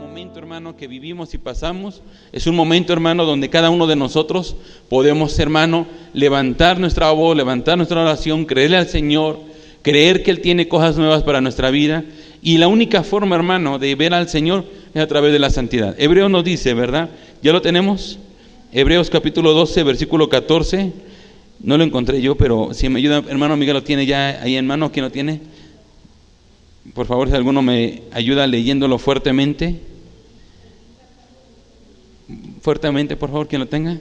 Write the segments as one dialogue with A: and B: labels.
A: momento, hermano, que vivimos y pasamos es un momento, hermano, donde cada uno de nosotros podemos, hermano, levantar nuestra voz, levantar nuestra oración, creerle al Señor, creer que Él tiene cosas nuevas para nuestra vida. Y la única forma, hermano, de ver al Señor es a través de la santidad. Hebreo nos dice, ¿verdad? ¿Ya lo tenemos? Hebreos capítulo 12, versículo 14. No lo encontré yo, pero si me ayuda, hermano Miguel, ¿lo tiene ya ahí en mano? ¿Quién lo tiene? Por favor, si alguno me ayuda leyéndolo fuertemente. Fuertemente, por favor, quien lo tenga.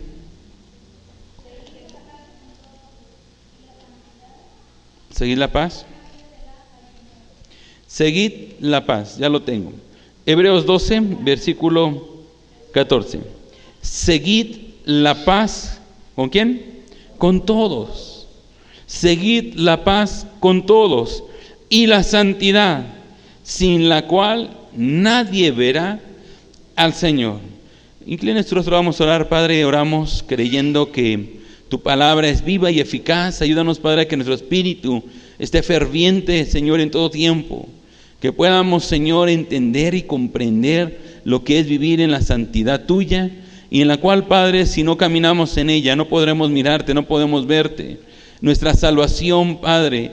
A: Seguid la paz. Seguid la paz, ya lo tengo. Hebreos 12, versículo 14. Seguid la paz. ¿Con quién? Con todos. Seguid la paz con todos y la santidad, sin la cual nadie verá al Señor. Inclina nuestro rostro, vamos a orar, Padre, oramos creyendo que tu palabra es viva y eficaz. Ayúdanos, Padre, a que nuestro espíritu esté ferviente, Señor, en todo tiempo. Que podamos, Señor, entender y comprender lo que es vivir en la santidad tuya y en la cual, Padre, si no caminamos en ella, no podremos mirarte, no podemos verte. Nuestra salvación, Padre,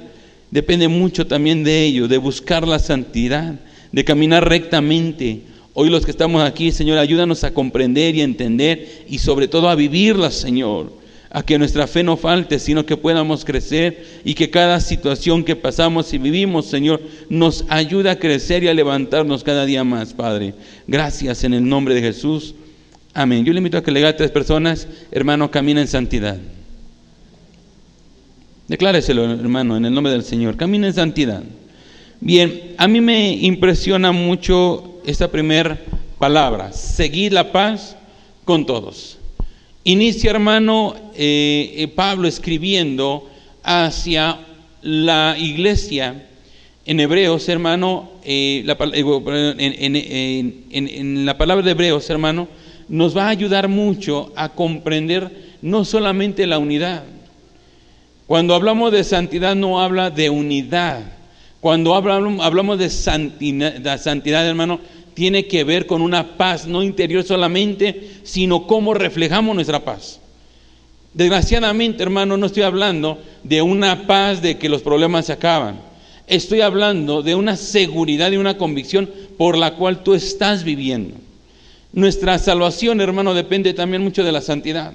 A: Depende mucho también de ello, de buscar la santidad, de caminar rectamente. Hoy los que estamos aquí, Señor, ayúdanos a comprender y entender y sobre todo a vivirla, Señor. A que nuestra fe no falte, sino que podamos crecer y que cada situación que pasamos y vivimos, Señor, nos ayude a crecer y a levantarnos cada día más, Padre. Gracias en el nombre de Jesús. Amén. Yo le invito a que le diga a tres personas, hermano, camina en santidad. Decláreselo, hermano, en el nombre del Señor. Camina en santidad. Bien, a mí me impresiona mucho esta primera palabra, seguir la paz con todos. Inicia, hermano, eh, eh, Pablo escribiendo hacia la iglesia en Hebreos, hermano, en la palabra de Hebreos, hermano, nos va a ayudar mucho a comprender no solamente la unidad, cuando hablamos de santidad no habla de unidad. Cuando hablamos de santidad, hermano, tiene que ver con una paz no interior solamente, sino cómo reflejamos nuestra paz. Desgraciadamente, hermano, no estoy hablando de una paz de que los problemas se acaban. Estoy hablando de una seguridad y una convicción por la cual tú estás viviendo. Nuestra salvación, hermano, depende también mucho de la santidad.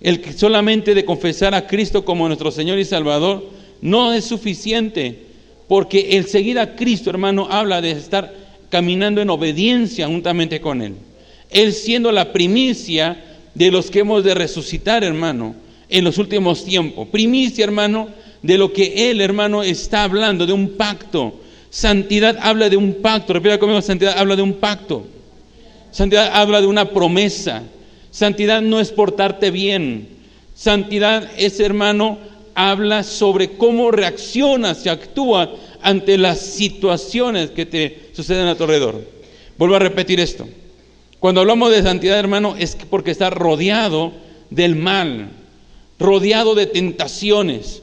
A: El que solamente de confesar a Cristo como nuestro Señor y Salvador no es suficiente, porque el seguir a Cristo, hermano, habla de estar caminando en obediencia juntamente con Él. Él siendo la primicia de los que hemos de resucitar, hermano, en los últimos tiempos. Primicia, hermano, de lo que Él, hermano, está hablando, de un pacto. Santidad habla de un pacto. Repita conmigo, santidad habla de un pacto. Santidad habla de una promesa. Santidad no es portarte bien. Santidad es, hermano, habla sobre cómo reaccionas y actúa ante las situaciones que te suceden a tu alrededor. Vuelvo a repetir esto. Cuando hablamos de santidad, hermano, es porque está rodeado del mal, rodeado de tentaciones,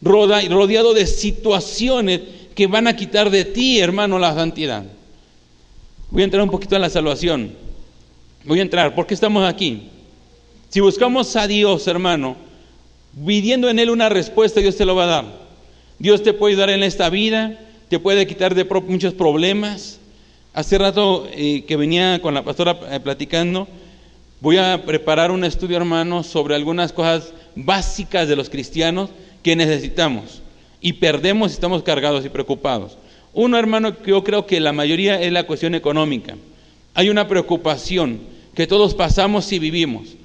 A: rodeado de situaciones que van a quitar de ti, hermano, la santidad. Voy a entrar un poquito en la salvación. Voy a entrar. ¿Por qué estamos aquí? Si buscamos a Dios, hermano, pidiendo en Él una respuesta, Dios te lo va a dar. Dios te puede dar en esta vida, te puede quitar de muchos problemas. Hace rato eh, que venía con la pastora eh, platicando, voy a preparar un estudio, hermano, sobre algunas cosas básicas de los cristianos que necesitamos y perdemos y estamos cargados y preocupados. Uno, hermano, que yo creo que la mayoría es la cuestión económica. Hay una preocupación que todos pasamos y vivimos,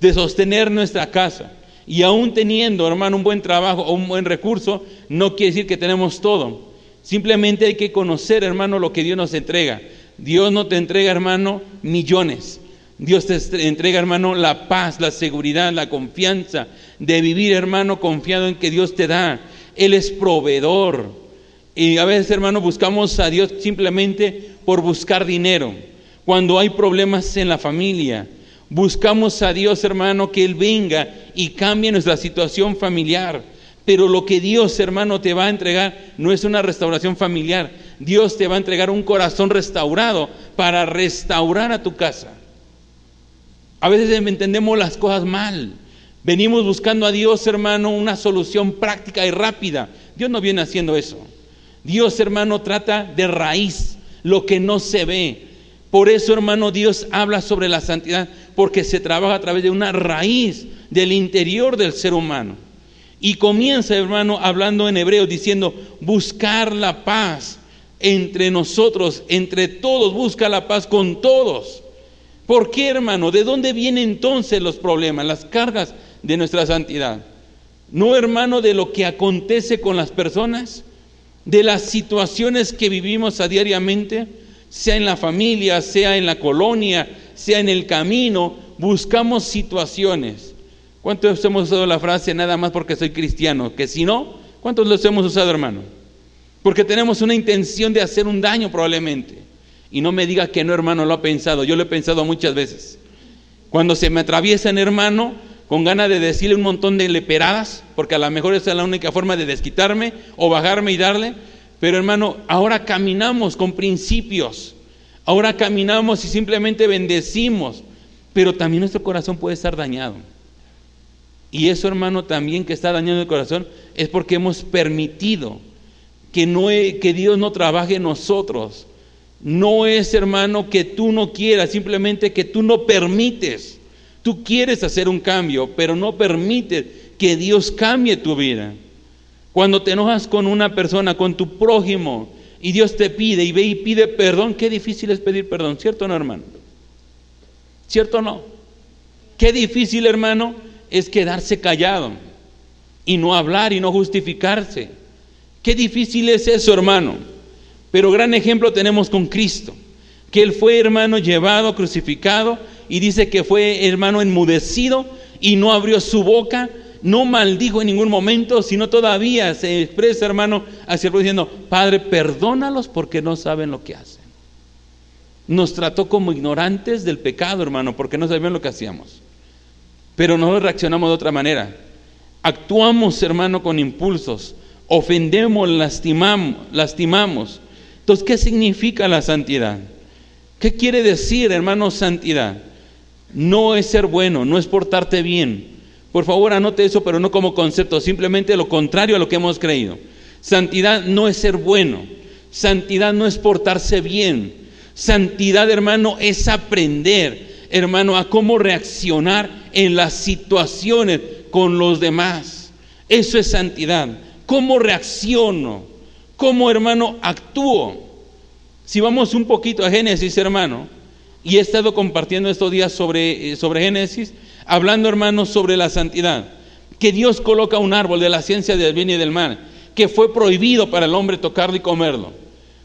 A: de sostener nuestra casa. Y aún teniendo, hermano, un buen trabajo o un buen recurso, no quiere decir que tenemos todo. Simplemente hay que conocer, hermano, lo que Dios nos entrega. Dios no te entrega, hermano, millones. Dios te entrega, hermano, la paz, la seguridad, la confianza de vivir, hermano, confiado en que Dios te da. Él es proveedor. Y a veces, hermano, buscamos a Dios simplemente por buscar dinero cuando hay problemas en la familia. Buscamos a Dios, hermano, que Él venga y cambie nuestra situación familiar. Pero lo que Dios, hermano, te va a entregar no es una restauración familiar. Dios te va a entregar un corazón restaurado para restaurar a tu casa. A veces entendemos las cosas mal. Venimos buscando a Dios, hermano, una solución práctica y rápida. Dios no viene haciendo eso. Dios, hermano, trata de raíz lo que no se ve. Por eso, hermano, Dios habla sobre la santidad, porque se trabaja a través de una raíz del interior del ser humano. Y comienza, hermano, hablando en hebreo, diciendo, buscar la paz entre nosotros, entre todos, busca la paz con todos. ¿Por qué, hermano? ¿De dónde vienen entonces los problemas, las cargas de nuestra santidad? No, hermano, de lo que acontece con las personas, de las situaciones que vivimos a diariamente, sea en la familia, sea en la colonia, sea en el camino, buscamos situaciones. ¿Cuántos hemos usado la frase nada más porque soy cristiano? Que si no, ¿cuántos los hemos usado, hermano? Porque tenemos una intención de hacer un daño probablemente. Y no me diga que no, hermano, lo ha pensado. Yo lo he pensado muchas veces. Cuando se me atraviesan, hermano, con ganas de decirle un montón de leperadas, porque a lo mejor esa es la única forma de desquitarme o bajarme y darle. Pero hermano, ahora caminamos con principios. Ahora caminamos y simplemente bendecimos. Pero también nuestro corazón puede estar dañado. Y eso, hermano, también que está dañando el corazón es porque hemos permitido que, no, que Dios no trabaje en nosotros. No es, hermano, que tú no quieras, simplemente que tú no permites Tú quieres hacer un cambio, pero no permites que Dios cambie tu vida. Cuando te enojas con una persona, con tu prójimo, y Dios te pide y ve y pide perdón, qué difícil es pedir perdón, ¿cierto o no, hermano? ¿Cierto o no? Qué difícil, hermano, es quedarse callado y no hablar y no justificarse. Qué difícil es eso, hermano. Pero gran ejemplo tenemos con Cristo, que Él fue, hermano, llevado, crucificado y dice que fue hermano enmudecido y no abrió su boca, no maldijo en ningún momento, sino todavía se expresa hermano hacia el diciendo, Padre, perdónalos porque no saben lo que hacen. Nos trató como ignorantes del pecado, hermano, porque no sabían lo que hacíamos. Pero nosotros reaccionamos de otra manera. Actuamos, hermano, con impulsos. Ofendemos, lastimamos, lastimamos. Entonces, ¿qué significa la santidad? ¿Qué quiere decir, hermano, santidad? No es ser bueno, no es portarte bien. Por favor, anote eso, pero no como concepto, simplemente lo contrario a lo que hemos creído. Santidad no es ser bueno, santidad no es portarse bien. Santidad, hermano, es aprender, hermano, a cómo reaccionar en las situaciones con los demás. Eso es santidad. ¿Cómo reacciono? ¿Cómo, hermano, actúo? Si vamos un poquito a Génesis, hermano, y he estado compartiendo estos días sobre, eh, sobre Génesis, hablando hermanos sobre la santidad, que Dios coloca un árbol de la ciencia del bien y del mal, que fue prohibido para el hombre tocarlo y comerlo.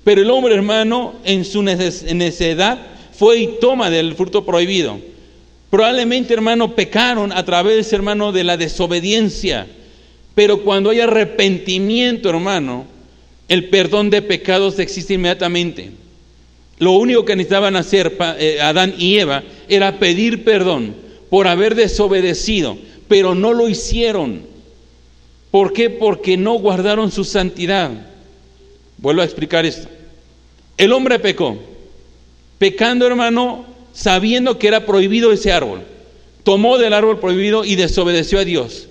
A: Pero el hombre hermano en su necedad fue y toma del fruto prohibido. Probablemente hermano pecaron a través hermano de la desobediencia, pero cuando hay arrepentimiento hermano, el perdón de pecados existe inmediatamente. Lo único que necesitaban hacer eh, Adán y Eva era pedir perdón por haber desobedecido, pero no lo hicieron. ¿Por qué? Porque no guardaron su santidad. Vuelvo a explicar esto. El hombre pecó, pecando hermano, sabiendo que era prohibido ese árbol. Tomó del árbol prohibido y desobedeció a Dios.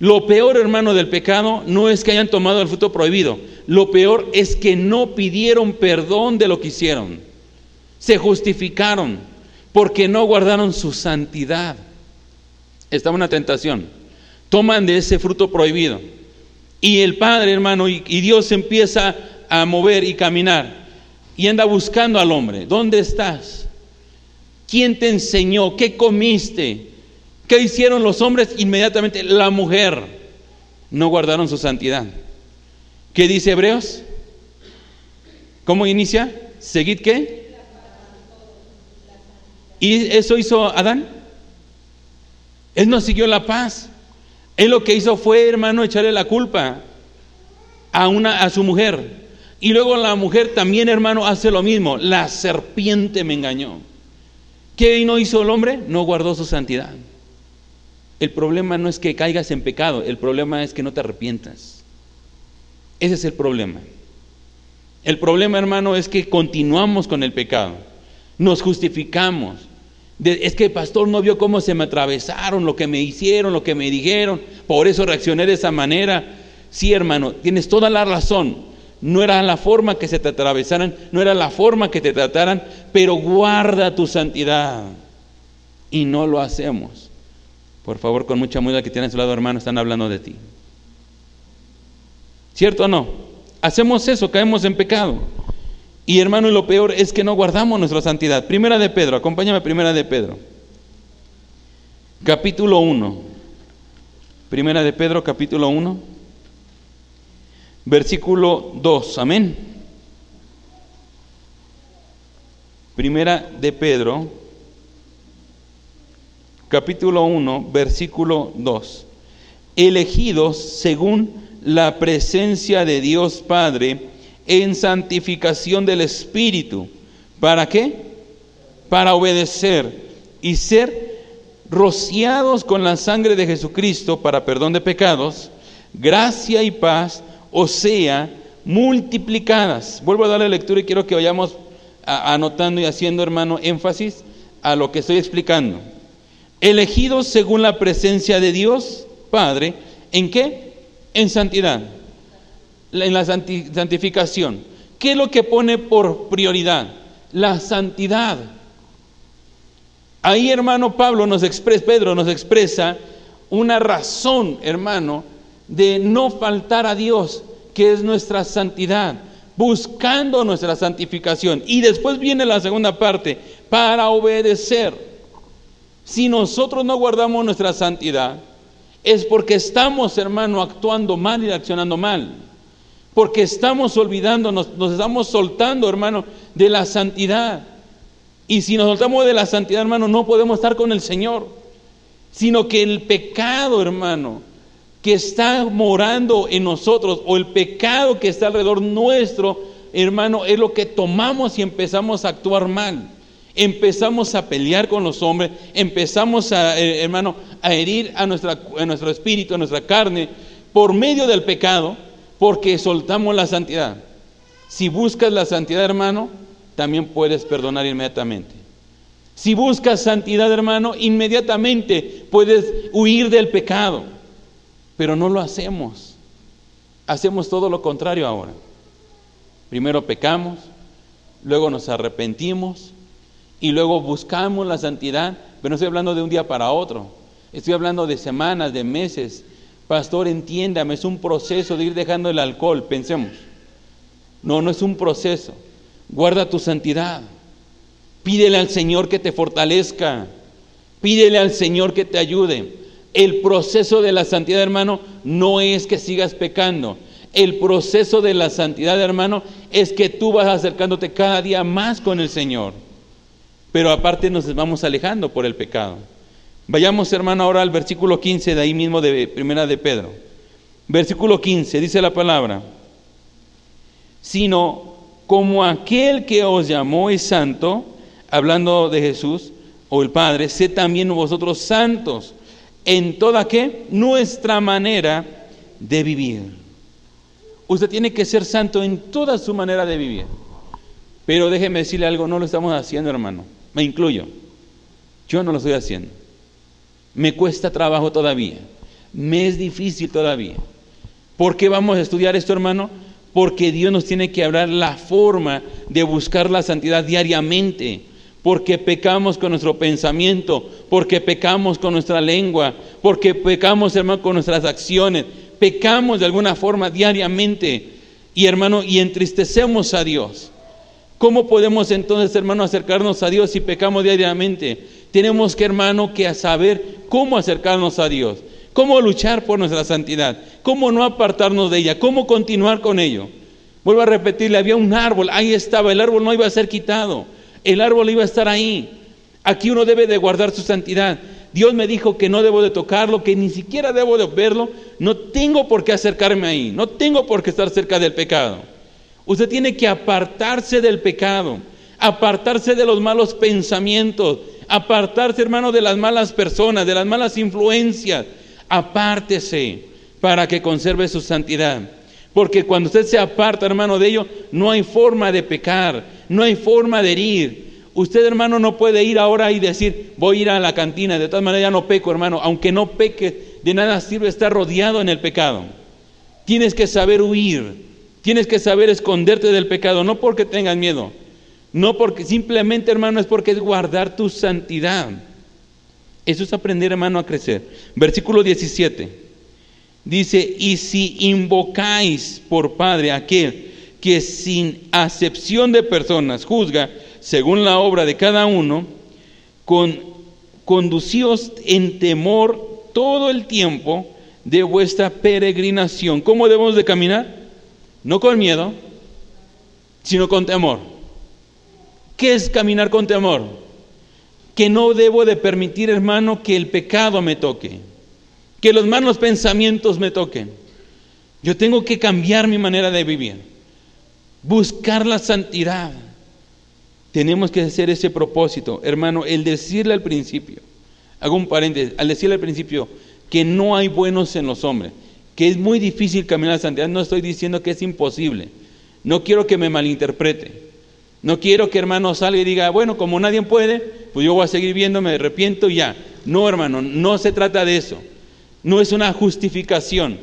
A: Lo peor, hermano, del pecado no es que hayan tomado el fruto prohibido. Lo peor es que no pidieron perdón de lo que hicieron. Se justificaron porque no guardaron su santidad. Estaba una tentación. Toman de ese fruto prohibido. Y el Padre, hermano, y, y Dios empieza a mover y caminar. Y anda buscando al hombre. ¿Dónde estás? ¿Quién te enseñó? ¿Qué comiste? ¿Qué hicieron los hombres? Inmediatamente la mujer no guardaron su santidad. ¿Qué dice Hebreos? ¿Cómo inicia? ¿Seguid qué? ¿Y eso hizo Adán? Él no siguió la paz. Él lo que hizo fue, hermano, echarle la culpa a, una, a su mujer. Y luego la mujer también, hermano, hace lo mismo. La serpiente me engañó. ¿Qué no hizo el hombre? No guardó su santidad. El problema no es que caigas en pecado, el problema es que no te arrepientas. Ese es el problema. El problema, hermano, es que continuamos con el pecado. Nos justificamos. Es que el pastor no vio cómo se me atravesaron, lo que me hicieron, lo que me dijeron. Por eso reaccioné de esa manera. Sí, hermano, tienes toda la razón. No era la forma que se te atravesaran, no era la forma que te trataran, pero guarda tu santidad. Y no lo hacemos. Por favor, con mucha muda que tienes a su lado, hermano, están hablando de ti. ¿Cierto o no? Hacemos eso, caemos en pecado. Y hermano, y lo peor es que no guardamos nuestra santidad. Primera de Pedro, acompáñame primera de Pedro. Capítulo 1. Primera de Pedro, capítulo 1. Versículo 2. Amén. Primera de Pedro, capítulo 1, versículo 2. Elegidos según la presencia de Dios Padre en santificación del Espíritu. ¿Para qué? Para obedecer y ser rociados con la sangre de Jesucristo para perdón de pecados, gracia y paz, o sea, multiplicadas. Vuelvo a darle lectura y quiero que vayamos anotando y haciendo, hermano, énfasis a lo que estoy explicando. Elegidos según la presencia de Dios, Padre, ¿en qué? en santidad, en la santificación. ¿Qué es lo que pone por prioridad? La santidad. Ahí, hermano Pablo nos expresa, Pedro nos expresa una razón, hermano, de no faltar a Dios, que es nuestra santidad, buscando nuestra santificación. Y después viene la segunda parte, para obedecer. Si nosotros no guardamos nuestra santidad, es porque estamos, hermano, actuando mal y accionando mal. Porque estamos olvidándonos, nos estamos soltando, hermano, de la santidad. Y si nos soltamos de la santidad, hermano, no podemos estar con el Señor. Sino que el pecado, hermano, que está morando en nosotros, o el pecado que está alrededor nuestro, hermano, es lo que tomamos y empezamos a actuar mal empezamos a pelear con los hombres, empezamos a, eh, hermano, a herir a nuestro espíritu, a nuestra carne, por medio del pecado, porque soltamos la santidad. Si buscas la santidad, hermano, también puedes perdonar inmediatamente. Si buscas santidad, hermano, inmediatamente puedes huir del pecado. Pero no lo hacemos. Hacemos todo lo contrario ahora. Primero pecamos, luego nos arrepentimos, y luego buscamos la santidad, pero no estoy hablando de un día para otro, estoy hablando de semanas, de meses. Pastor, entiéndame, es un proceso de ir dejando el alcohol, pensemos. No, no es un proceso. Guarda tu santidad. Pídele al Señor que te fortalezca. Pídele al Señor que te ayude. El proceso de la santidad, hermano, no es que sigas pecando. El proceso de la santidad, hermano, es que tú vas acercándote cada día más con el Señor. Pero aparte nos vamos alejando por el pecado. Vayamos, hermano, ahora al versículo 15 de ahí mismo de Primera de Pedro. Versículo 15 dice la palabra, sino como aquel que os llamó es santo, hablando de Jesús o el Padre, sé también vosotros santos en toda que nuestra manera de vivir. Usted tiene que ser santo en toda su manera de vivir. Pero déjeme decirle algo, no lo estamos haciendo, hermano. Me incluyo. Yo no lo estoy haciendo. Me cuesta trabajo todavía. Me es difícil todavía. ¿Por qué vamos a estudiar esto, hermano? Porque Dios nos tiene que hablar la forma de buscar la santidad diariamente. Porque pecamos con nuestro pensamiento, porque pecamos con nuestra lengua, porque pecamos, hermano, con nuestras acciones. Pecamos de alguna forma diariamente. Y, hermano, y entristecemos a Dios. ¿Cómo podemos entonces, hermano, acercarnos a Dios si pecamos diariamente? Tenemos que, hermano, que saber cómo acercarnos a Dios, cómo luchar por nuestra santidad, cómo no apartarnos de ella, cómo continuar con ello. Vuelvo a repetirle, había un árbol, ahí estaba, el árbol no iba a ser quitado, el árbol iba a estar ahí. Aquí uno debe de guardar su santidad. Dios me dijo que no debo de tocarlo, que ni siquiera debo de verlo. No tengo por qué acercarme ahí, no tengo por qué estar cerca del pecado. Usted tiene que apartarse del pecado, apartarse de los malos pensamientos, apartarse, hermano, de las malas personas, de las malas influencias. Apártese para que conserve su santidad. Porque cuando usted se aparta, hermano, de ello, no hay forma de pecar, no hay forma de herir. Usted, hermano, no puede ir ahora y decir, voy a ir a la cantina, de todas maneras ya no peco, hermano. Aunque no peque, de nada sirve estar rodeado en el pecado. Tienes que saber huir, tienes que saber esconderte del pecado, no porque tengas miedo, no porque simplemente, hermano, es porque es guardar tu santidad. Eso es aprender, hermano, a crecer. Versículo 17. Dice, y si invocáis por Padre aquel que sin acepción de personas juzga según la obra de cada uno, con, conducíos en temor todo el tiempo de vuestra peregrinación. ¿Cómo debemos de caminar? No con miedo, sino con temor. ¿Qué es caminar con temor? Que no debo de permitir, hermano, que el pecado me toque, que los malos pensamientos me toquen. Yo tengo que cambiar mi manera de vivir, buscar la santidad. Tenemos que hacer ese propósito, hermano, el decirle al principio, hago un paréntesis, al decirle al principio que no hay buenos en los hombres, que es muy difícil caminar la santidad, no estoy diciendo que es imposible, no quiero que me malinterprete. No quiero que hermano salga y diga, bueno, como nadie puede, pues yo voy a seguir viendo, me arrepiento y ya. No, hermano, no se trata de eso. No es una justificación.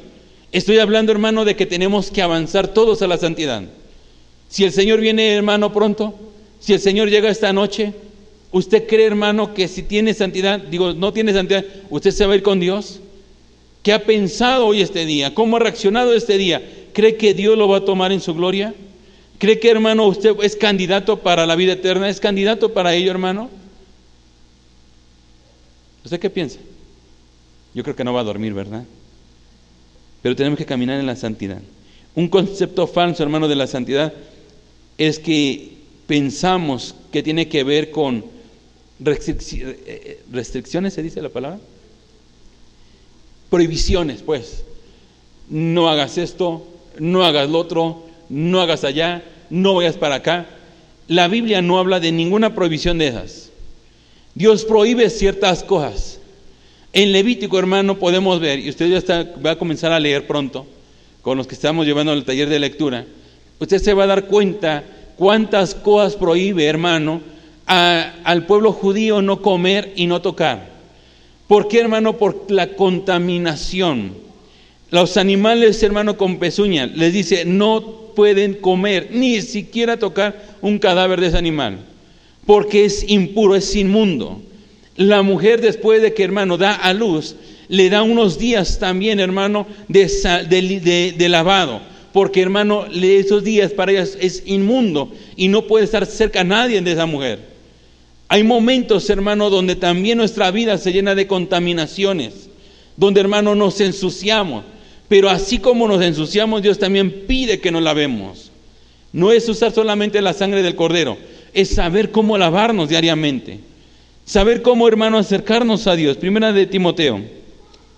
A: Estoy hablando, hermano, de que tenemos que avanzar todos a la santidad. Si el Señor viene, hermano, pronto, si el Señor llega esta noche, ¿usted cree, hermano, que si tiene santidad, digo, no tiene santidad, usted se va a ir con Dios? ¿Qué ha pensado hoy este día? ¿Cómo ha reaccionado este día? ¿Cree que Dios lo va a tomar en su gloria? ¿Cree que, hermano, usted es candidato para la vida eterna? ¿Es candidato para ello, hermano? ¿Usted qué piensa? Yo creo que no va a dormir, ¿verdad? Pero tenemos que caminar en la santidad. Un concepto falso, hermano, de la santidad es que pensamos que tiene que ver con restricciones, ¿se dice la palabra? Prohibiciones, pues. No hagas esto, no hagas lo otro, no hagas allá, no vayas para acá. La Biblia no habla de ninguna prohibición de esas. Dios prohíbe ciertas cosas. En Levítico, hermano, podemos ver, y usted ya va a comenzar a leer pronto, con los que estamos llevando el taller de lectura, usted se va a dar cuenta cuántas cosas prohíbe, hermano, al pueblo judío no comer y no tocar. ¿Por qué, hermano? Por la contaminación. Los animales, hermano, con pezuña, les dice, no pueden comer, ni siquiera tocar un cadáver de ese animal, porque es impuro, es inmundo. La mujer después de que, hermano, da a luz, le da unos días también, hermano, de, lavado, porque, hermano, esos días para ella es inmundo y no puede estar cerca a nadie de esa mujer. Hay momentos, hermano, donde también nuestra vida se llena de contaminaciones, donde, hermano, nos ensuciamos. Pero así como nos ensuciamos, Dios también pide que nos lavemos. No es usar solamente la sangre del cordero, es saber cómo lavarnos diariamente. Saber cómo, hermano, acercarnos a Dios. Primera de Timoteo.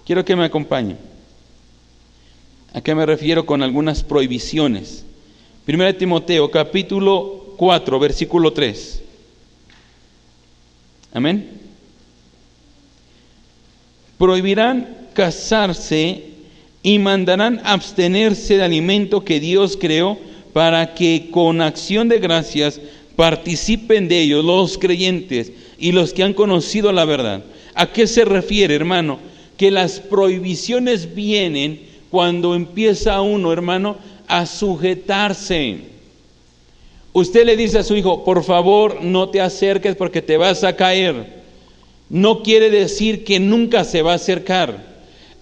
A: Quiero que me acompañe. ¿A qué me refiero con algunas prohibiciones? Primera de Timoteo, capítulo 4, versículo 3. Amén. Prohibirán casarse y mandarán abstenerse de alimento que Dios creó para que con acción de gracias participen de ellos los creyentes y los que han conocido la verdad. ¿A qué se refiere, hermano? Que las prohibiciones vienen cuando empieza uno, hermano, a sujetarse. Usted le dice a su hijo, por favor, no te acerques porque te vas a caer. No quiere decir que nunca se va a acercar.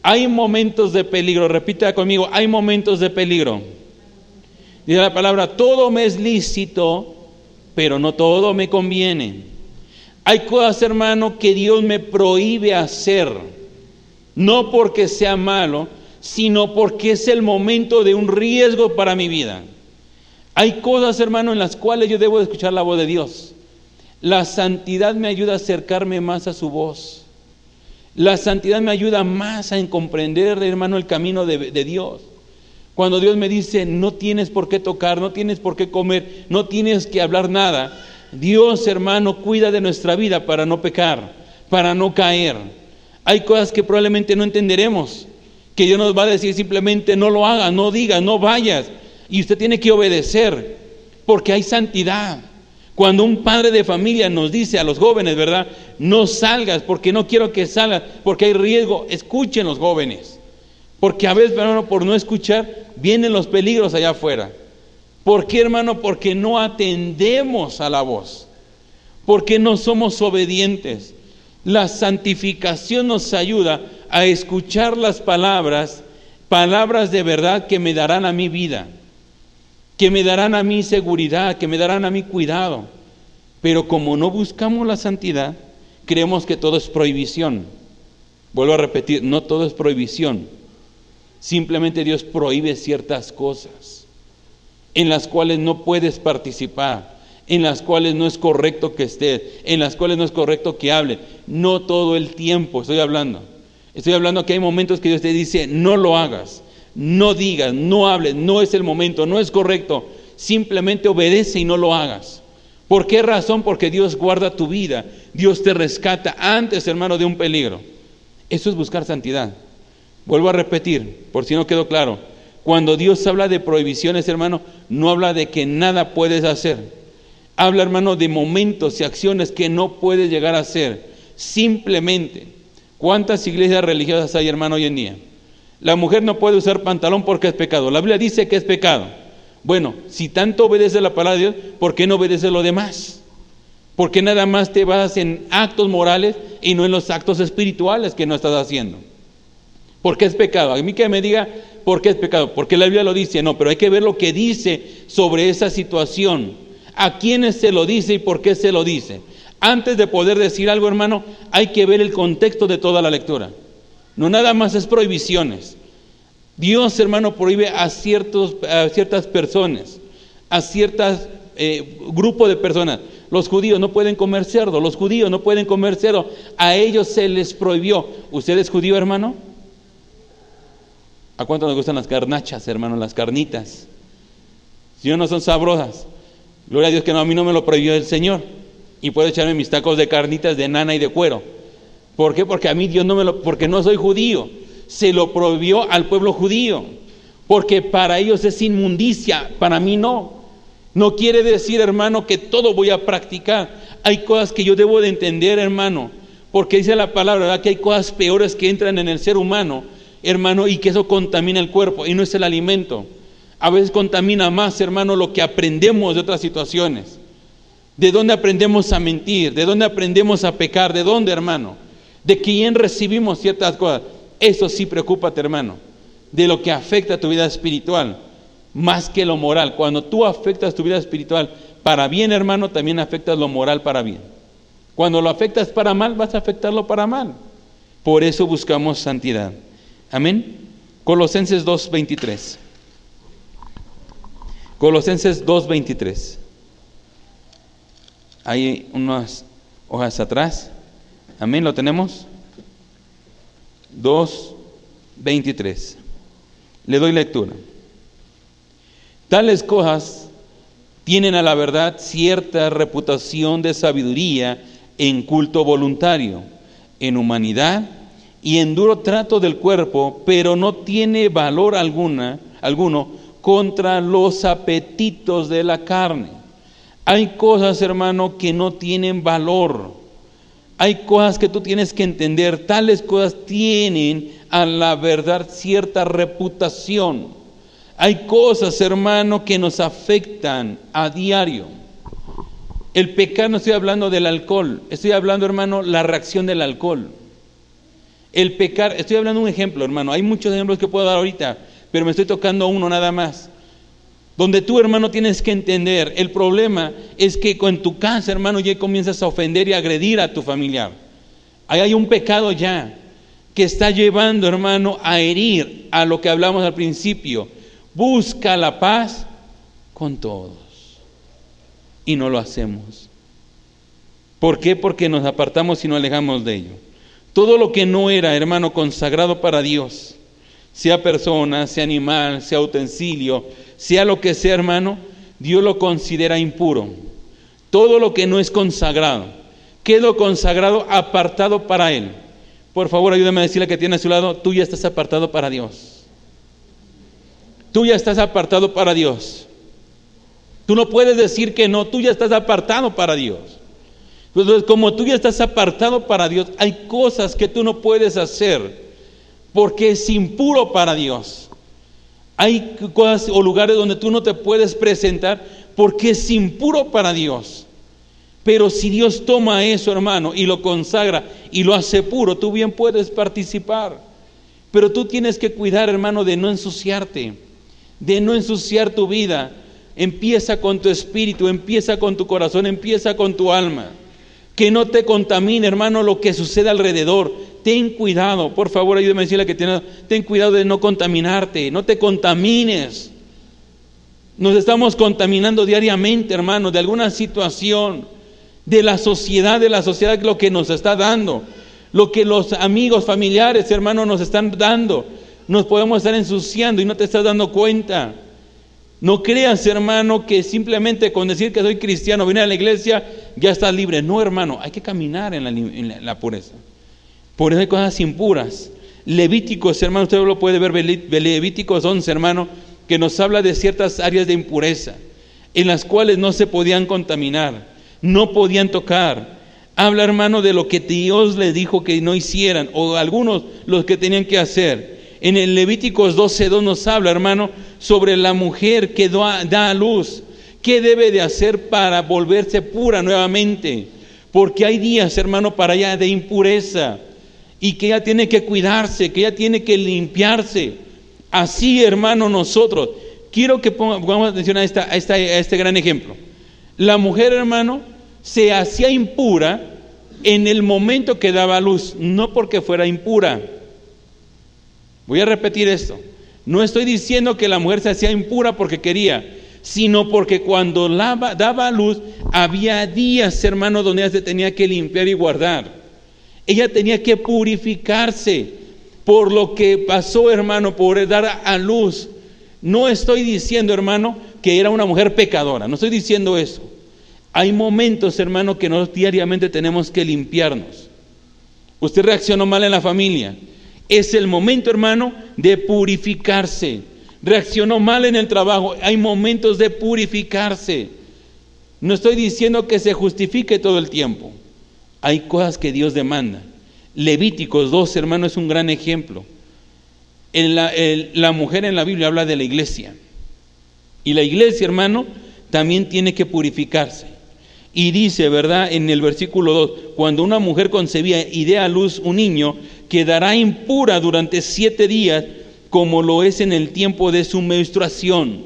A: Hay momentos de peligro, repita conmigo, hay momentos de peligro. Dice la palabra, todo me es lícito, pero no todo me conviene. Hay cosas, hermano, que Dios me prohíbe hacer, no porque sea malo, sino porque es el momento de un riesgo para mi vida. Hay cosas, hermano, en las cuales yo debo escuchar la voz de Dios. La santidad me ayuda a acercarme más a su voz. La santidad me ayuda más a comprender, hermano, el camino de, Dios. Cuando Dios me dice, no tienes por qué tocar, no tienes por qué comer, no tienes que hablar nada. Dios, hermano, cuida de nuestra vida para no pecar, para no caer. Hay cosas que probablemente no entenderemos, que Dios nos va a decir simplemente no lo hagas, no digas, no vayas. Y usted tiene que obedecer, porque hay santidad. Cuando un padre de familia nos dice a los jóvenes, ¿verdad? No salgas porque no quiero que salgas, porque hay riesgo. Escuchen los jóvenes. Porque a veces, hermano, por no escuchar, vienen los peligros allá afuera. ¿Por qué, hermano? Porque no atendemos a la voz. Porque no somos obedientes. La santificación nos ayuda a escuchar las palabras, palabras de verdad que me darán a mi vida, que me darán a mi seguridad, que me darán a mi cuidado. Pero como no buscamos la santidad, creemos que todo es prohibición. Vuelvo a repetir, no todo es prohibición. Simplemente Dios prohíbe ciertas cosas en las cuales no puedes participar, en las cuales no es correcto que estés, en las cuales no es correcto que hable. No todo el tiempo estoy hablando. Estoy hablando que hay momentos que Dios te dice, no lo hagas, no digas, no hables, no es el momento, no es correcto. Simplemente obedece y no lo hagas. ¿Por qué razón? Porque Dios guarda tu vida, Dios te rescata antes, hermano, de un peligro. Eso es buscar santidad. Vuelvo a repetir, por si no quedó claro. Cuando Dios habla de prohibiciones, hermano, no habla de que nada puedes hacer. Habla, hermano, de momentos y acciones que no puedes llegar a hacer. Simplemente, ¿cuántas iglesias religiosas hay, hermano, hoy en día? La mujer no puede usar pantalón porque es pecado. La Biblia dice que es pecado. Bueno, si tanto obedece la palabra de Dios, ¿por qué no obedece lo demás? ¿Por qué nada más te vas en actos morales y no en los actos espirituales que no estás haciendo? ¿Por qué es pecado? A mí que me diga por qué es pecado. Porque la Biblia lo dice, no, pero hay que ver lo que dice sobre esa situación. A quiénes se lo dice y por qué se lo dice. Antes de poder decir algo, hermano, hay que ver el contexto de toda la lectura. No nada más es prohibiciones. Dios, hermano, prohíbe a, ciertos, a ciertas personas, a ciertos eh, grupos de personas. Los judíos no pueden comer cerdo, los judíos no pueden comer cerdo. A ellos se les prohibió. ¿Usted es judío, hermano? ¿A cuánto nos gustan las carnachas, hermano, las carnitas? Si no, no son sabrosas. Gloria a Dios que no, a mí no me lo prohibió el Señor. Y puedo echarme mis tacos de carnitas de nana y de cuero. ¿Por qué? Porque a mí Dios no me lo, porque no soy judío. Se lo prohibió al pueblo judío. Porque para ellos es inmundicia, para mí no. No quiere decir, hermano, que todo voy a practicar. Hay cosas que yo debo de entender, hermano. Porque dice la palabra. Que hay cosas peores que entran en el ser humano hermano, y que eso contamina el cuerpo y no es el alimento. A veces contamina más, hermano, lo que aprendemos de otras situaciones. ¿De dónde aprendemos a mentir? ¿De dónde aprendemos a pecar? ¿De dónde, hermano? ¿De quién recibimos ciertas cosas? Eso sí preocúpate, hermano, de lo que afecta a tu vida espiritual, más que lo moral. Cuando tú afectas tu vida espiritual para bien, hermano, también afectas lo moral para bien. Cuando lo afectas para mal, vas a afectarlo para mal. Por eso buscamos santidad. Amén. Colosenses 2.23. Colosenses 2.23. Hay unas hojas atrás. Amén, ¿lo tenemos? 2.23. Le doy lectura. Tales cosas tienen a la verdad cierta reputación de sabiduría en culto voluntario, en humanidad y en duro trato del cuerpo, pero no tiene valor alguna, alguno contra los apetitos de la carne. Hay cosas, hermano, que no tienen valor. Hay cosas que tú tienes que entender. Tales cosas tienen a la verdad cierta reputación. Hay cosas, hermano, que nos afectan a diario. El pecado no estoy hablando del alcohol, estoy hablando, hermano, la reacción del alcohol. El pecar, estoy hablando de un ejemplo, hermano, hay muchos ejemplos que puedo dar ahorita, pero me estoy tocando uno nada más. Donde tú, hermano, tienes que entender, el problema es que con tu casa, hermano, ya comienzas a ofender y agredir a tu familiar. Ahí hay un pecado ya que está llevando, hermano, a herir a lo que hablamos al principio. Busca la paz con todos. Y no lo hacemos. ¿Por qué? Porque nos apartamos y nos alejamos de ello. Todo lo que no era, hermano, consagrado para Dios, sea persona, sea animal, sea utensilio, sea lo que sea, hermano, Dios lo considera impuro. Todo lo que no es consagrado, quedó consagrado, apartado para Él. Por favor, ayúdame a decirle que tiene a su lado, tú ya estás apartado para Dios. Tú ya estás apartado para Dios. Tú no puedes decir que no, tú ya estás apartado para Dios. Entonces, como tú ya estás apartado para Dios, hay cosas que tú no puedes hacer porque es impuro para Dios. Hay cosas o lugares donde tú no te puedes presentar porque es impuro para Dios. Pero si Dios toma eso, hermano, y lo consagra y lo hace puro, tú bien puedes participar. Pero tú tienes que cuidar, hermano, de no ensuciarte, de no ensuciar tu vida. Empieza con tu espíritu, empieza con tu corazón, empieza con tu alma. Que no te contamine, hermano, lo que sucede alrededor. Ten cuidado, por favor, ayúdame a decirle que tiene, ten cuidado de no contaminarte, no te contamines. Nos estamos contaminando diariamente, hermano, de alguna situación, de la sociedad, de la sociedad lo que nos está dando, lo que los amigos, familiares, hermanos nos están dando. Nos podemos estar ensuciando y no te estás dando cuenta. No creas, hermano, que simplemente con decir que soy cristiano, venir a la iglesia, ya estás libre. No, hermano, hay que caminar en la pureza. Por eso hay cosas impuras. Levíticos, hermano, usted lo puede ver, Levíticos 11, hermano, que nos habla de ciertas áreas de impureza, en las cuales no se podían contaminar, no podían tocar. Habla, hermano, de lo que Dios le dijo que no hicieran, o algunos los que tenían que hacer. En el Levíticos 12.2 nos habla, hermano, sobre la mujer que da a luz. ¿Qué debe de hacer para volverse pura nuevamente? Porque hay días, hermano, para allá de impureza y que ella tiene que cuidarse, que ella tiene que limpiarse. Así, hermano, nosotros. Quiero que pongamos atención a, este gran ejemplo. La mujer, hermano, se hacía impura en el momento que daba luz, no porque fuera impura. Voy a repetir esto. No estoy diciendo que la mujer se hacía impura porque quería, sino porque cuando daba luz había días, hermano, donde ella se tenía que limpiar y guardar. Ella tenía que purificarse por lo que pasó, hermano, por dar a luz. No estoy diciendo, hermano, que era una mujer pecadora. No estoy diciendo eso. Hay momentos, hermano, que nosotros diariamente tenemos que limpiarnos. Usted reaccionó mal en la familia. Es el momento, hermano, de purificarse. Reaccionó mal en el trabajo. Hay momentos de purificarse. No estoy diciendo que se justifique todo el tiempo. Hay cosas que Dios demanda. Levíticos 2, hermano, es un gran ejemplo. La, la mujer en la Biblia habla de la iglesia. Y la iglesia, hermano, también tiene que purificarse. Y dice, ¿verdad? En el versículo 2, cuando una mujer concebía y dé a luz un niño, quedará impura durante siete días, como lo es en el tiempo de su menstruación.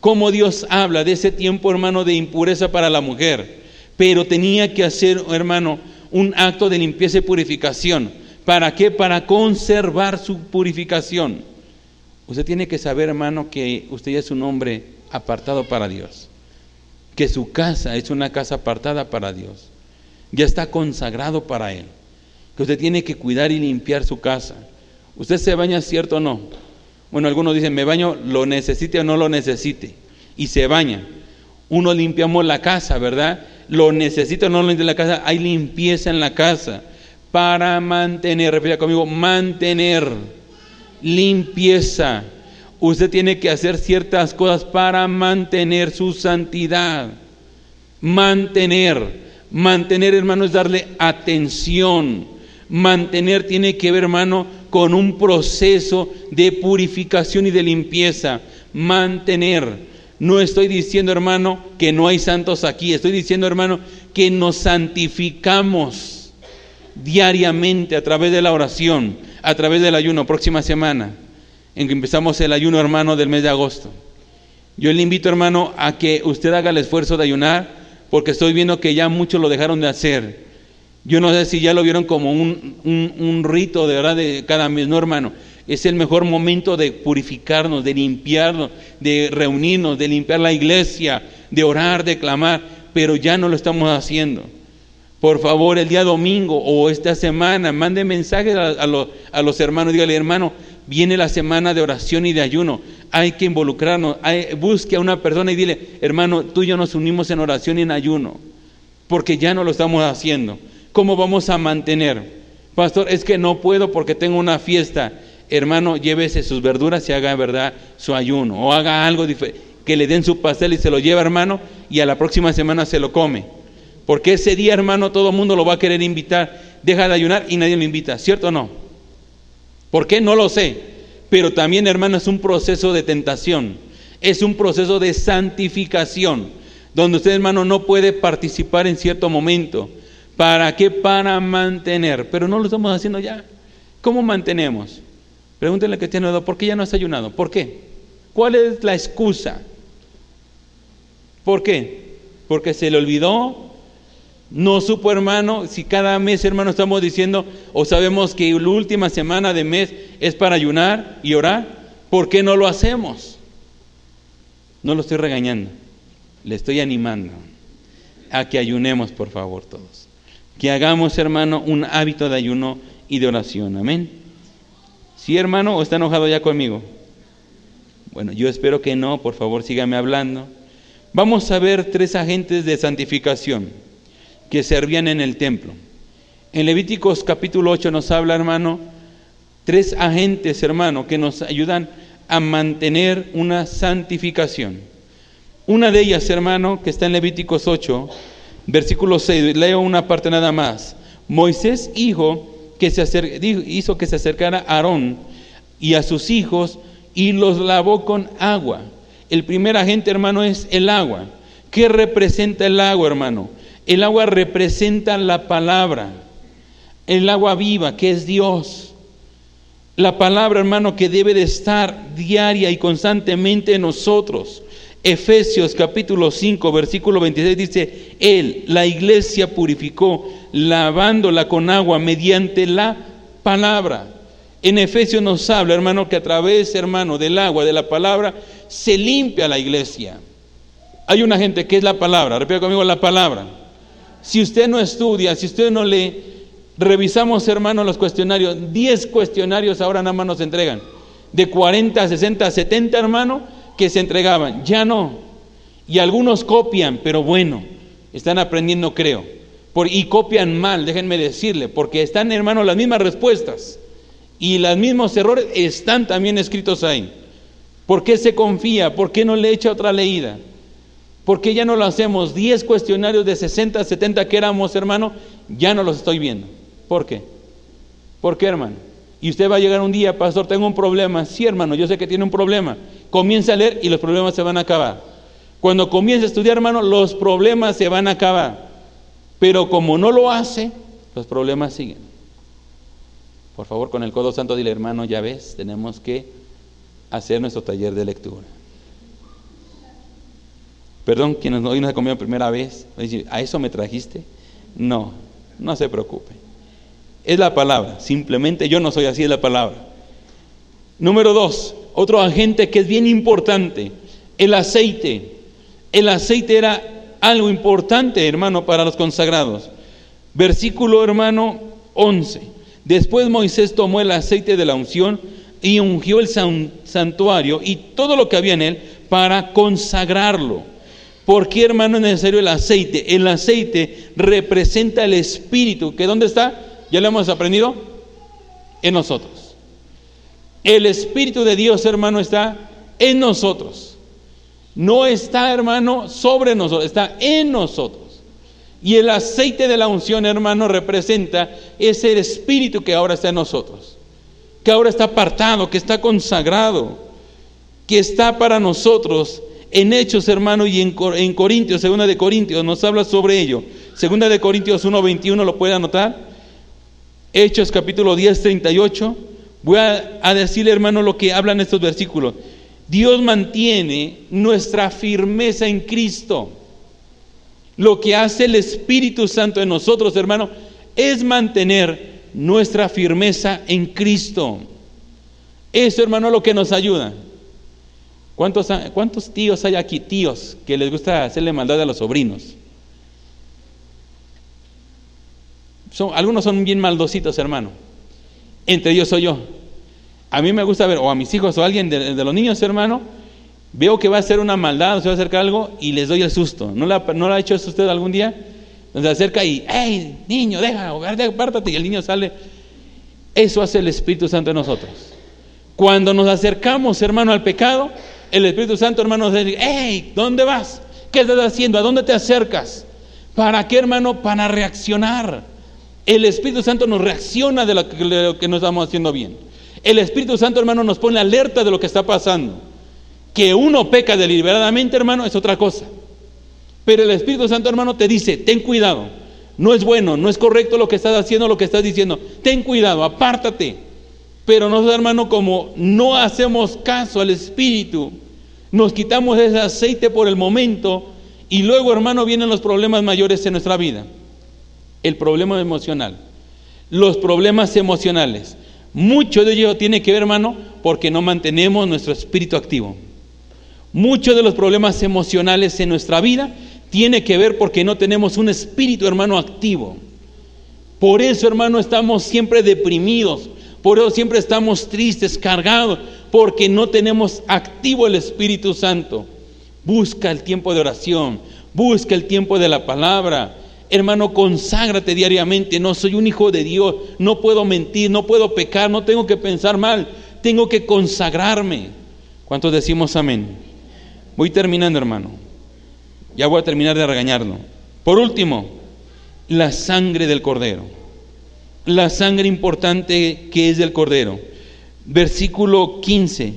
A: Como Dios habla de ese tiempo, hermano, de impureza para la mujer. Pero tenía que hacer, hermano, un acto de limpieza y purificación. ¿Para qué? Para conservar su purificación. Usted tiene que saber, hermano, que usted ya es un hombre apartado para Dios. Que su casa es una casa apartada para Dios. Ya está consagrado para Él. Que usted tiene que cuidar y limpiar su casa. ¿Usted se baña cierto o no? Bueno, algunos dicen, me baño, lo necesite o no lo necesite. Y se baña. Uno limpiamos la casa, ¿verdad? Lo necesito, no lo en la casa, hay limpieza en la casa para mantener, repita conmigo, mantener limpieza. Usted tiene que hacer ciertas cosas para mantener su santidad. Mantener, mantener hermano es darle atención. Mantener tiene que ver hermano con un proceso de purificación y de limpieza. Mantener. No estoy diciendo, hermano, que no hay santos aquí. Estoy diciendo, hermano, que nos santificamos diariamente a través de la oración, a través del ayuno. Próxima semana, en que empezamos el ayuno, hermano, del mes de agosto. Yo le invito, hermano, a que usted haga el esfuerzo de ayunar, porque estoy viendo que ya muchos lo dejaron de hacer. Yo no sé si ya lo vieron como un, rito de verdad de cada mes, no, hermano. Es el mejor momento de purificarnos, de limpiarnos, de reunirnos, de limpiar la iglesia, de orar, de clamar, pero ya no lo estamos haciendo. Por favor, el día domingo o esta semana, mande mensajes a, los, hermanos, dígale, hermano, viene la semana de oración y de ayuno, hay que involucrarnos, busque a una persona y dile, hermano, tú y yo nos unimos en oración y en ayuno, porque ya no lo estamos haciendo. ¿Cómo vamos a mantener? Pastor, es que no puedo porque tengo una fiesta. Hermano, llévese sus verduras y haga, ¿verdad?, su ayuno. O haga algo diferente. Que le den su pastel y se lo lleva, hermano, y a la próxima semana se lo come. Porque ese día, hermano, todo el mundo lo va a querer invitar. Deja de ayunar y nadie lo invita, ¿cierto o no? ¿Por qué? No lo sé. Pero también, hermano, es un proceso de tentación. Es un proceso de santificación. Donde usted, hermano, no puede participar en cierto momento. ¿Para qué? Para mantener. Pero no lo estamos haciendo ya. ¿Cómo mantenemos? Pregúntenle que tiene ¿por qué ya no has ayunado? ¿Por qué? ¿Cuál es la excusa? ¿Por qué? Porque se le olvidó, no supo hermano, si cada mes hermano estamos diciendo o sabemos que la última semana de mes es para ayunar y orar, ¿por qué no lo hacemos? No lo estoy regañando, le estoy animando a que ayunemos por favor todos que hagamos, hermano, un hábito de ayuno y de oración. Amén. ¿Sí, hermano, o está enojado ya conmigo? Bueno, yo espero que no, por favor, sígame hablando. Vamos a ver tres agentes de santificación que servían en el templo. En Levíticos capítulo 8 nos habla, hermano, tres agentes, hermano, que nos ayudan a mantener una santificación. Una de ellas, hermano, que está en Levíticos 8, Versículo 6, leo una parte nada más. Moisés hijo que se hizo que se acercara a Aarón y a sus hijos y los lavó con agua. El primer agente, hermano, es el agua. ¿Qué representa el agua, hermano? El agua representa la palabra, el agua viva, que es Dios. La palabra, hermano, que debe de estar diaria y constantemente en nosotros. Efesios capítulo 5, versículo 26 dice, Él, la iglesia purificó, lavándola con agua mediante la palabra. En Efesios nos habla, hermano, que a través, hermano, del agua, de la palabra, se limpia la iglesia. Hay una gente que es la palabra, repita conmigo la palabra. Si usted no estudia, si usted no lee, revisamos, hermano, los cuestionarios, 10 cuestionarios ahora nada más nos entregan, de 40, 60, 70, hermano, que se entregaban, ya no. Y algunos copian, pero bueno, están aprendiendo, creo. Por, y copian mal, déjenme decirle, porque están, hermanos, las mismas respuestas. Y los mismos errores están también escritos ahí. ¿Por qué se confía? ¿Por qué no le echa otra leída? ¿Por qué ya no lo hacemos? 10 cuestionarios de 60, 70 que éramos, hermano, ya no los estoy viendo. ¿Por qué? ¿Por qué, hermano? Y usted va a llegar un día, pastor, tengo un problema. Sí, hermano, yo sé que tiene un problema. Comienza a leer y los problemas se van a acabar. Cuando comience a estudiar, hermano, los problemas se van a acabar. Pero como no lo hace, los problemas siguen. Por favor, con el codo santo dile, hermano, ya ves, tenemos que hacer nuestro taller de lectura. Perdón, quienes hoy no se comido primera vez, ¿a eso me trajiste? No, no se preocupe. Es la palabra, simplemente yo no soy así, es la palabra. Número dos, otro agente que es bien importante, el aceite. El aceite era algo importante, hermano, para los consagrados. Versículo, hermano, 11. Después Moisés tomó el aceite de la unción y ungió el santuario y todo lo que había en él para consagrarlo. ¿Por qué, hermano, es necesario el aceite? El aceite representa el espíritu, que ¿dónde está? ¿Ya lo hemos aprendido? En nosotros. El Espíritu de Dios, hermano, está en nosotros. No está, hermano, sobre nosotros, está en nosotros. Y el aceite de la unción, hermano, representa ese espíritu que ahora está en nosotros. Que ahora está apartado, que está consagrado, que está para nosotros. En Hechos, hermano, y en, Corintios, segunda de Corintios, nos habla sobre ello. Segunda de Corintios 1.21, ¿lo puede anotar? Hechos capítulo 10, 38. Voy a, decirle, hermano, lo que hablan estos versículos. Dios mantiene nuestra firmeza en Cristo. Lo que hace el Espíritu Santo en nosotros, hermano, es mantener nuestra firmeza en Cristo. Eso, hermano, es lo que nos ayuda. ¿Cuántos, ¿Cuántos tíos hay aquí? Tíos que les gusta hacerle maldad a los sobrinos. Algunos son bien maldositos, hermano. Entre ellos soy yo. A mí me gusta ver, o a mis hijos o a alguien de, los niños, hermano, veo que va a hacer una maldad o se va a acercar algo y les doy el susto. ¿No lo ha hecho eso usted algún día? Se acerca y, hey, niño, deja, apártate. Y el niño sale Eso hace el Espíritu Santo en nosotros. Cuando nos acercamos, hermano, al pecado, el Espíritu Santo, hermano, nos dice, hey, ¿dónde vas? ¿Qué estás haciendo? ¿A dónde te acercas? ¿Para qué, hermano? Para reaccionar. El Espíritu Santo nos reacciona de lo que, de estamos haciendo bien. El Espíritu Santo, hermano, nos pone alerta de lo que está pasando. Que uno peca deliberadamente, hermano, es otra cosa. Pero el Espíritu Santo, hermano, te dice, ten cuidado. No es bueno, no es correcto lo que estás haciendo, lo que estás diciendo. Ten cuidado, apártate. Pero nosotros, hermano, como no hacemos caso al Espíritu, nos quitamos ese aceite por el momento y luego, hermano, vienen los problemas mayores en nuestra vida. El problema emocional. Los problemas emocionales. Mucho de ello tiene que ver, hermano, porque no mantenemos nuestro espíritu activo. Muchos de los problemas emocionales en nuestra vida tiene que ver porque no tenemos un espíritu, hermano, activo. Por eso, hermano, estamos siempre deprimidos. Por eso siempre estamos tristes, cargados, porque no tenemos activo el Espíritu Santo. Busca el tiempo de oración, busca el tiempo de la palabra. Hermano, conságrate diariamente. No soy un hijo de Dios, no puedo mentir, no puedo pecar, no tengo que pensar mal, tengo que consagrarme. ¿Cuántos decimos amén? Voy terminando, hermano. Ya voy a terminar de regañarlo. Por último, la sangre del cordero. La sangre importante que es del cordero. Versículo 15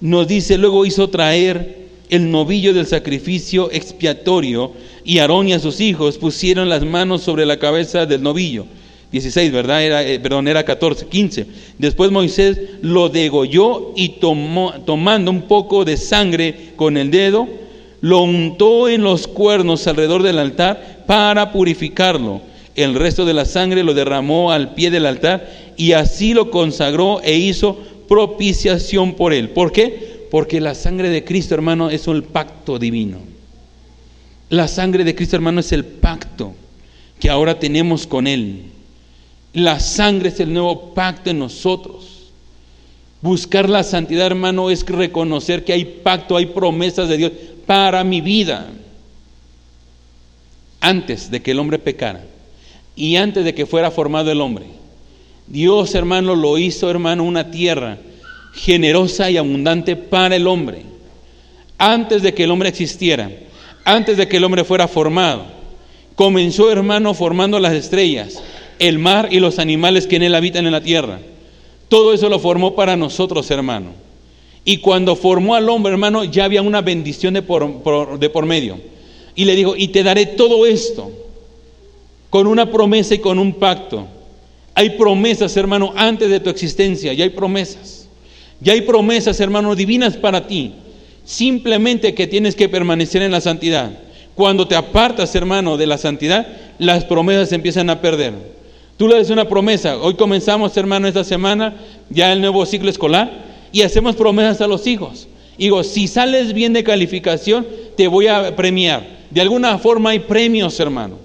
A: nos dice, luego hizo traer el novillo del sacrificio expiatorio y Aarón y a sus hijos pusieron las manos sobre la cabeza del novillo. 16, ¿verdad? Era, eh, perdón, era 14, 15. Después Moisés lo degolló y tomó, tomando un poco de sangre con el dedo, lo untó en los cuernos alrededor del altar para purificarlo. El resto de la sangre lo derramó al pie del altar y así lo consagró e hizo propiciación por él. ¿Por qué? Porque la sangre de Cristo, hermano, es el pacto divino. La sangre de Cristo, hermano, es el pacto que ahora tenemos con Él. La sangre es el nuevo pacto en nosotros. Buscar la santidad, hermano, es reconocer que hay pacto, hay promesas de Dios para mi vida. Antes de que el hombre pecara y antes de que fuera formado el hombre, Dios, hermano, lo hizo, hermano, una tierra generosa y abundante para el hombre. Antes de que el hombre existiera, antes de que el hombre fuera formado, comenzó, hermano, formando las estrellas, el mar y los animales que en él habitan en la tierra. Todo eso lo formó para nosotros, hermano. Y cuando formó al hombre, hermano, ya había una bendición de por, medio. Y le dijo, y te daré todo esto con una promesa y con un pacto. Hay promesas, hermano, antes de tu existencia, ya hay promesas. Ya hay promesas, hermano, divinas para ti. Simplemente que tienes que permanecer en la santidad. Cuando te apartas, hermano, de la santidad, las promesas empiezan a perder. Tú le das una promesa. Hoy comenzamos, hermano, esta semana, ya el nuevo ciclo escolar y hacemos promesas a los hijos. Digo, si sales bien de calificación, te voy a premiar. De alguna forma hay premios, hermano.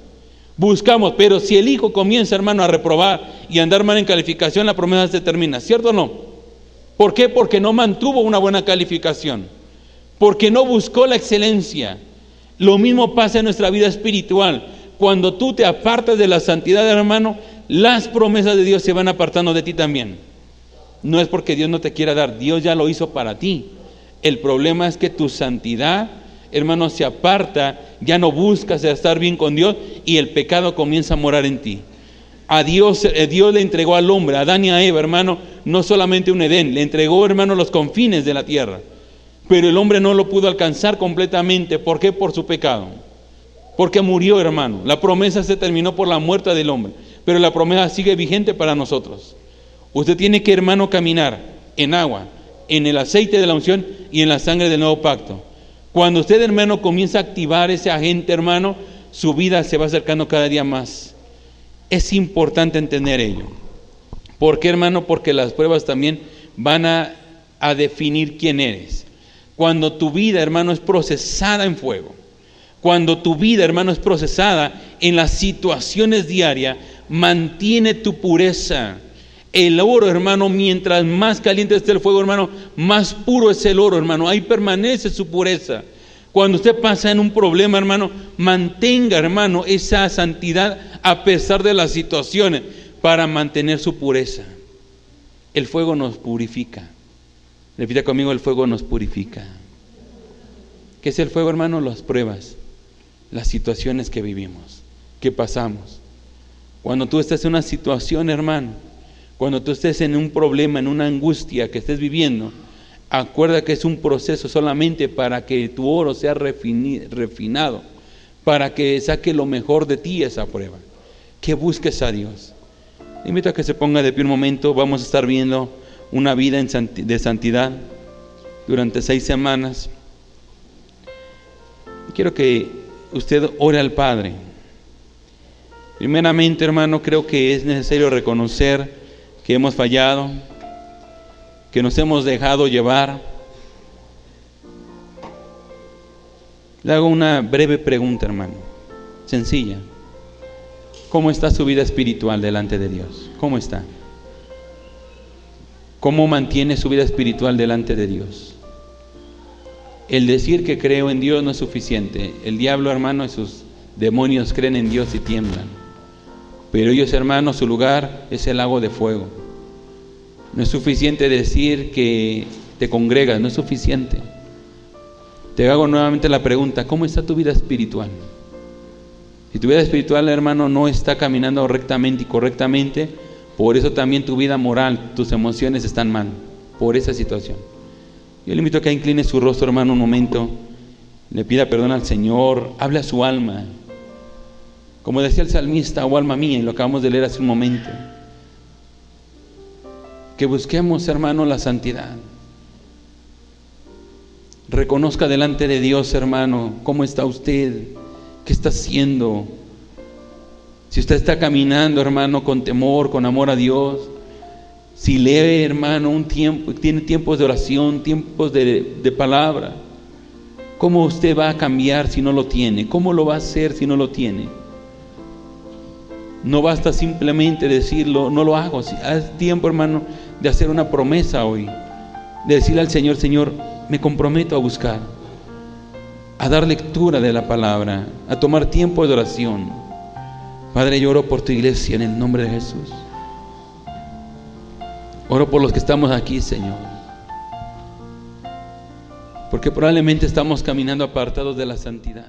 A: Buscamos, pero si el hijo comienza, hermano, a reprobar y a andar mal en calificación, la promesa se termina, ¿cierto o no? ¿Por qué? Porque no mantuvo una buena calificación, porque no buscó la excelencia. Lo mismo pasa en nuestra vida espiritual. Cuando tú te apartas de la santidad, hermano, las promesas de Dios se van apartando de ti también. No es porque Dios no te quiera dar, Dios ya lo hizo para ti. El problema es que tu santidad, hermano, se aparta, ya no buscas estar bien con Dios y el pecado comienza a morar en ti. A Dios, eh, Dios le entregó al hombre, a Adán y a Eva, hermano, no solamente un Edén, le entregó, hermano, los confines de la tierra. Pero el hombre no lo pudo alcanzar completamente. ¿Por qué? Por su pecado. Porque murió, hermano. La promesa se terminó por la muerte del hombre. Pero la promesa sigue vigente para nosotros. Usted tiene que, hermano, caminar en agua, en el aceite de la unción y en la sangre del nuevo pacto. Cuando usted, hermano, comienza a activar ese agente, hermano, su vida se va acercando cada día más. Es importante entender ello. ¿Por qué, hermano? Porque las pruebas también van a, a definir quién eres. Cuando tu vida, hermano, es procesada en fuego, cuando tu vida, hermano, es procesada en las situaciones diarias, mantiene tu pureza el oro, hermano, mientras más caliente esté el fuego, hermano, más puro es el oro, hermano. Ahí permanece su pureza. Cuando usted pasa en un problema, hermano, mantenga, hermano, esa santidad a pesar de las situaciones para mantener su pureza. el fuego nos purifica. Repita conmigo, el fuego nos purifica. ¿Qué es el fuego, hermano? Las pruebas, las situaciones que vivimos, que pasamos. Cuando tú estés en una situación, hermano, cuando tú estés en un problema, en una angustia que estés viviendo, acuerda que es un proceso solamente para que tu oro sea refinado, para que saque lo mejor de ti esa prueba. Que busques a Dios. invito a que se ponga de pie un momento. Vamos a estar viendo una vida de santidad durante seis semanas. Quiero que usted ore al Padre. Primeramente, hermano, creo que es necesario reconocer que hemos fallado, que nos hemos dejado llevar. Le hago una breve pregunta, hermano, sencilla. ¿Cómo está su vida espiritual delante de Dios? ¿Cómo está? ¿Cómo mantiene su vida espiritual delante de Dios? El decir que creo en Dios no es suficiente. El diablo, hermano, y sus demonios creen en Dios y tiemblan. Pero ellos, hermanos, su lugar es el lago de fuego. No es suficiente decir que te congregas, no es suficiente. Te hago nuevamente la pregunta, ¿cómo está tu vida espiritual? Si tu vida espiritual, hermano, no está caminando rectamente y correctamente, por eso también tu vida moral, tus emociones están mal, por esa situación. Yo le invito a que incline su rostro, hermano, un momento, le pida perdón al Señor, hable a su alma, como decía el salmista, oh alma mía, y lo acabamos de leer hace un momento. Que busquemos, hermano, la santidad. Reconozca delante de Dios, hermano, cómo está usted, qué está haciendo. Si usted está caminando, hermano, con temor, con amor a Dios. Si lee, hermano, un tiempo, tiene tiempos de oración, tiempos de, de palabra. ¿Cómo usted va a cambiar si no lo tiene? ¿Cómo lo va a hacer si no lo tiene? No basta simplemente decirlo, no lo hago. Haz tiempo, hermano, de hacer una promesa hoy. De decirle al Señor, Señor, me comprometo a buscar, a dar lectura de la palabra, a tomar tiempo de oración. Padre, yo oro por tu iglesia en el nombre de Jesús. Oro por los que estamos aquí, Señor. Porque probablemente estamos caminando apartados de la santidad.